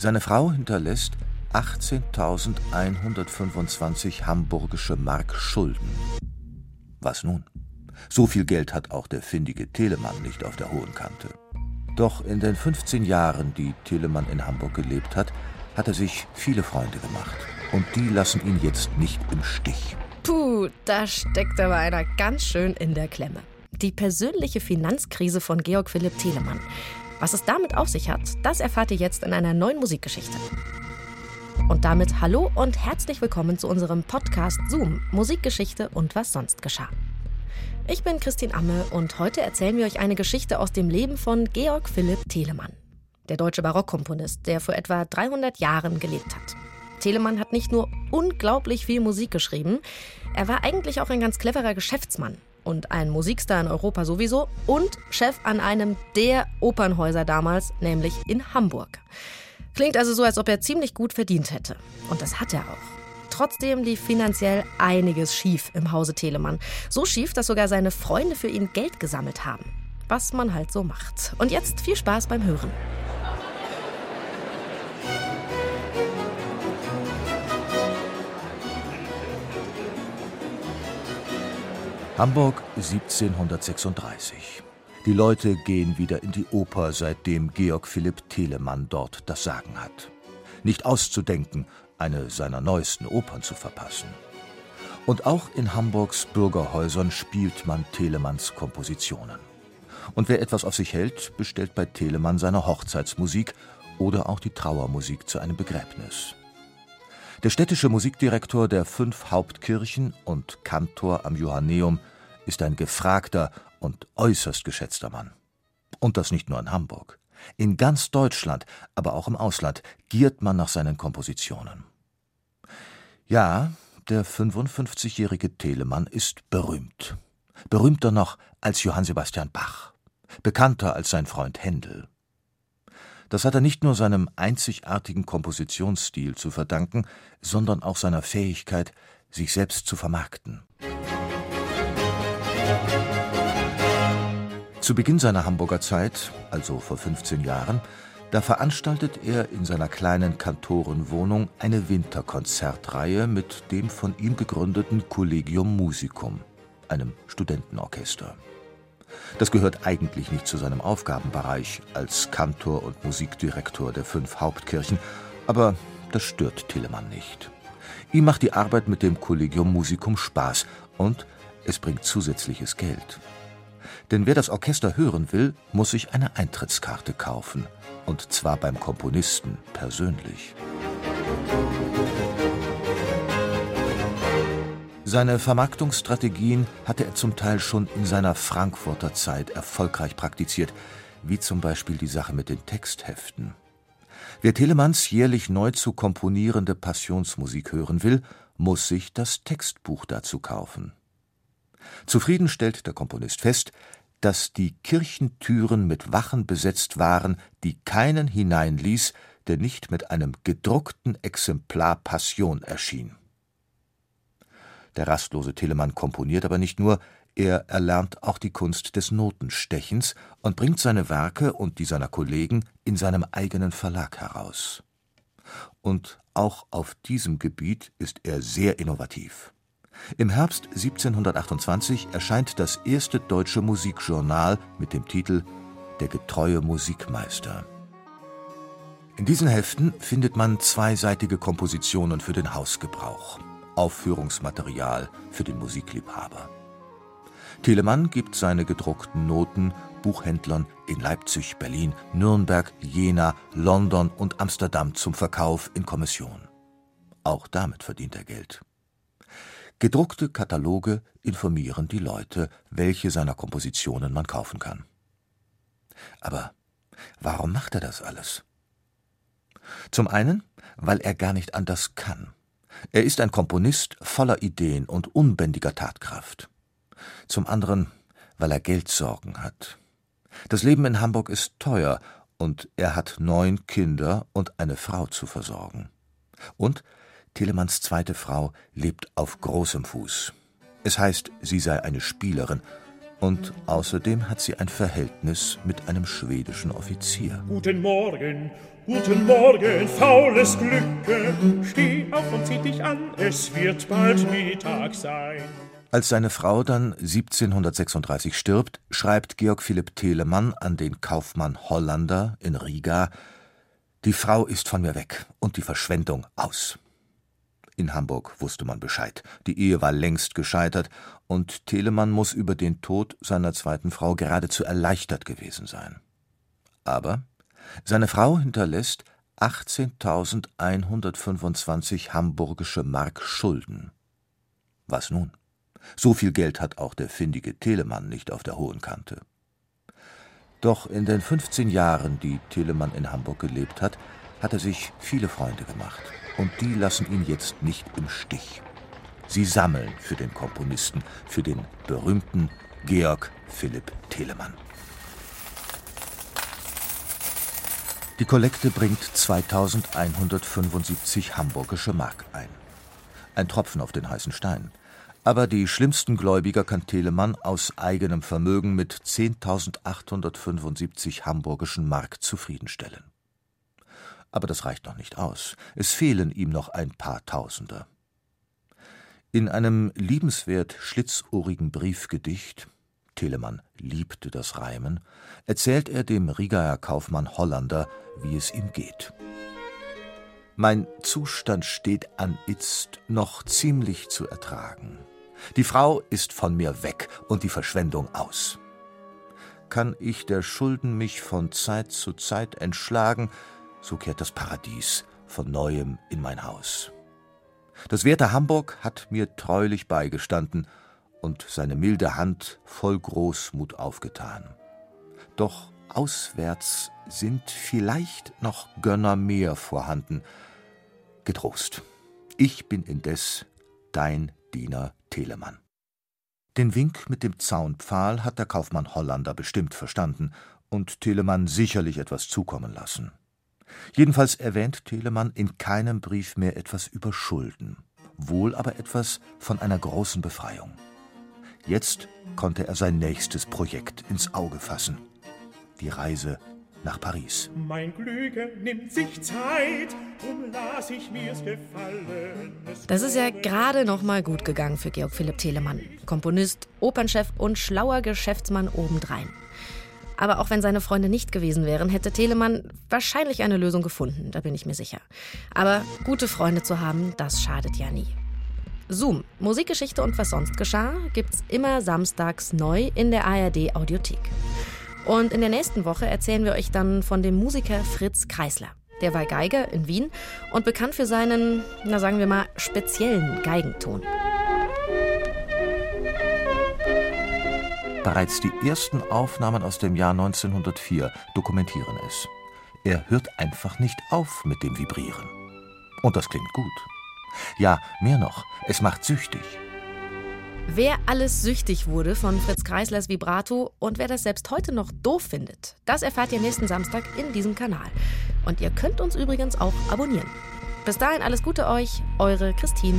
Seine Frau hinterlässt 18.125 hamburgische Mark Schulden. Was nun? So viel Geld hat auch der findige Telemann nicht auf der hohen Kante. Doch in den 15 Jahren, die Telemann in Hamburg gelebt hat, hat er sich viele Freunde gemacht. Und die lassen ihn jetzt nicht im Stich. Puh, da steckt aber einer ganz schön in der Klemme. Die persönliche Finanzkrise von Georg Philipp Telemann. Was es damit auf sich hat, das erfahrt ihr jetzt in einer neuen Musikgeschichte. Und damit hallo und herzlich willkommen zu unserem Podcast Zoom, Musikgeschichte und was sonst geschah. Ich bin Christine Amme und heute erzählen wir euch eine Geschichte aus dem Leben von Georg Philipp Telemann, der deutsche Barockkomponist, der vor etwa 300 Jahren gelebt hat. Telemann hat nicht nur unglaublich viel Musik geschrieben, er war eigentlich auch ein ganz cleverer Geschäftsmann und ein Musikstar in Europa sowieso und Chef an einem der Opernhäuser damals, nämlich in Hamburg. Klingt also so, als ob er ziemlich gut verdient hätte. Und das hat er auch. Trotzdem lief finanziell einiges schief im Hause Telemann. So schief, dass sogar seine Freunde für ihn Geld gesammelt haben. Was man halt so macht. Und jetzt viel Spaß beim Hören. Hamburg 1736. Die Leute gehen wieder in die Oper, seitdem Georg Philipp Telemann dort das Sagen hat. Nicht auszudenken, eine seiner neuesten Opern zu verpassen. Und auch in Hamburgs Bürgerhäusern spielt man Telemanns Kompositionen. Und wer etwas auf sich hält, bestellt bei Telemann seine Hochzeitsmusik oder auch die Trauermusik zu einem Begräbnis. Der städtische Musikdirektor der fünf Hauptkirchen und Kantor am Johanneum ist ein gefragter und äußerst geschätzter Mann. Und das nicht nur in Hamburg. In ganz Deutschland, aber auch im Ausland giert man nach seinen Kompositionen. Ja, der 55-jährige Telemann ist berühmt. Berühmter noch als Johann Sebastian Bach, bekannter als sein Freund Händel. Das hat er nicht nur seinem einzigartigen Kompositionsstil zu verdanken, sondern auch seiner Fähigkeit, sich selbst zu vermarkten. Zu Beginn seiner Hamburger Zeit, also vor 15 Jahren, da veranstaltet er in seiner kleinen Kantorenwohnung eine Winterkonzertreihe mit dem von ihm gegründeten Collegium Musicum, einem Studentenorchester. Das gehört eigentlich nicht zu seinem Aufgabenbereich als Kantor und Musikdirektor der fünf Hauptkirchen, aber das stört Telemann nicht. Ihm macht die Arbeit mit dem Collegium Musicum Spaß und es bringt zusätzliches Geld. Denn wer das Orchester hören will, muss sich eine Eintrittskarte kaufen. Und zwar beim Komponisten persönlich. Seine Vermarktungsstrategien hatte er zum Teil schon in seiner Frankfurter Zeit erfolgreich praktiziert, wie zum Beispiel die Sache mit den Textheften. Wer Telemanns jährlich neu zu komponierende Passionsmusik hören will, muss sich das Textbuch dazu kaufen. Zufrieden stellt der Komponist fest, dass die Kirchentüren mit Wachen besetzt waren, die keinen hineinließ, der nicht mit einem gedruckten Exemplar Passion erschien. Der rastlose Telemann komponiert aber nicht nur, er erlernt auch die Kunst des Notenstechens und bringt seine Werke und die seiner Kollegen in seinem eigenen Verlag heraus. Und auch auf diesem Gebiet ist er sehr innovativ. Im Herbst 1728 erscheint das erste deutsche Musikjournal mit dem Titel Der getreue Musikmeister. In diesen Heften findet man zweiseitige Kompositionen für den Hausgebrauch. Aufführungsmaterial für den Musikliebhaber. Telemann gibt seine gedruckten Noten Buchhändlern in Leipzig, Berlin, Nürnberg, Jena, London und Amsterdam zum Verkauf in Kommission. Auch damit verdient er Geld. Gedruckte Kataloge informieren die Leute, welche seiner Kompositionen man kaufen kann. Aber warum macht er das alles? Zum einen, weil er gar nicht anders kann. Er ist ein Komponist voller Ideen und unbändiger Tatkraft. Zum anderen, weil er Geldsorgen hat. Das Leben in Hamburg ist teuer und er hat neun Kinder und eine Frau zu versorgen. Und Telemanns zweite Frau lebt auf großem Fuß. Es heißt, sie sei eine Spielerin, Und außerdem hat sie ein Verhältnis mit einem schwedischen Offizier. Guten Morgen, guten Morgen, faules Glücke. Steh auf und zieh dich an, es wird bald Mittag sein. Als seine Frau dann 1736 stirbt, schreibt Georg Philipp Telemann an den Kaufmann Hollander in Riga: Die Frau ist von mir weg und die Verschwendung aus. In Hamburg wusste man Bescheid. Die Ehe war längst gescheitert und Telemann muss über den Tod seiner zweiten Frau geradezu erleichtert gewesen sein. Aber seine Frau hinterlässt 18.125 hamburgische Mark Schulden. Was nun? So viel Geld hat auch der findige Telemann nicht auf der hohen Kante. Doch in den 15 Jahren, die Telemann in Hamburg gelebt hat, hat er sich viele Freunde gemacht und die lassen ihn jetzt nicht im Stich. Sie sammeln für den Komponisten, für den berühmten Georg Philipp Telemann. Die Kollekte bringt 2175 hamburgische Mark ein. Ein Tropfen auf den heißen Stein. Aber die schlimmsten Gläubiger kann Telemann aus eigenem Vermögen mit 10.875 hamburgischen Mark zufriedenstellen. Aber das reicht noch nicht aus. Es fehlen ihm noch ein paar Tausender. In einem liebenswert schlitzohrigen Briefgedicht Telemann liebte das Reimen, erzählt er dem Rigaer Kaufmann Hollander, wie es ihm geht. Mein Zustand steht an itzt noch ziemlich zu ertragen. Die Frau ist von mir weg und die Verschwendung aus. Kann ich der Schulden mich von Zeit zu Zeit entschlagen, so kehrt das Paradies von neuem in mein Haus. Das werte Hamburg hat mir treulich beigestanden und seine milde Hand voll Großmut aufgetan. Doch auswärts sind vielleicht noch Gönner mehr vorhanden. Getrost, ich bin indes dein Diener Telemann. Den Wink mit dem Zaunpfahl hat der Kaufmann Hollander bestimmt verstanden und Telemann sicherlich etwas zukommen lassen. Jedenfalls erwähnt Telemann in keinem Brief mehr etwas über Schulden, wohl aber etwas von einer großen Befreiung. Jetzt konnte er sein nächstes Projekt ins Auge fassen. Die Reise nach Paris. Mein Glück nimmt sich Zeit, drum lass ich mir's gefallen. Das ist ja gerade noch mal gut gegangen für Georg Philipp Telemann. Komponist, Opernchef und schlauer Geschäftsmann obendrein. Aber auch wenn seine Freunde nicht gewesen wären, hätte Telemann wahrscheinlich eine Lösung gefunden, da bin ich mir sicher. Aber gute Freunde zu haben, das schadet ja nie. Zoom, Musikgeschichte und was sonst geschah, gibt's immer samstags neu in der ARD Audiothek. Und in der nächsten Woche erzählen wir euch dann von dem Musiker Fritz Kreisler. Der war Geiger in Wien und bekannt für seinen, na sagen wir mal, speziellen Geigenton. Bereits die ersten Aufnahmen aus dem Jahr 1904 dokumentieren es. Er hört einfach nicht auf mit dem Vibrieren. Und das klingt gut. Ja, mehr noch, es macht süchtig. Wer alles süchtig wurde von Fritz Kreislers Vibrato und wer das selbst heute noch doof findet, das erfahrt ihr nächsten Samstag in diesem Kanal. Und ihr könnt uns übrigens auch abonnieren. Bis dahin alles Gute euch, eure Christine.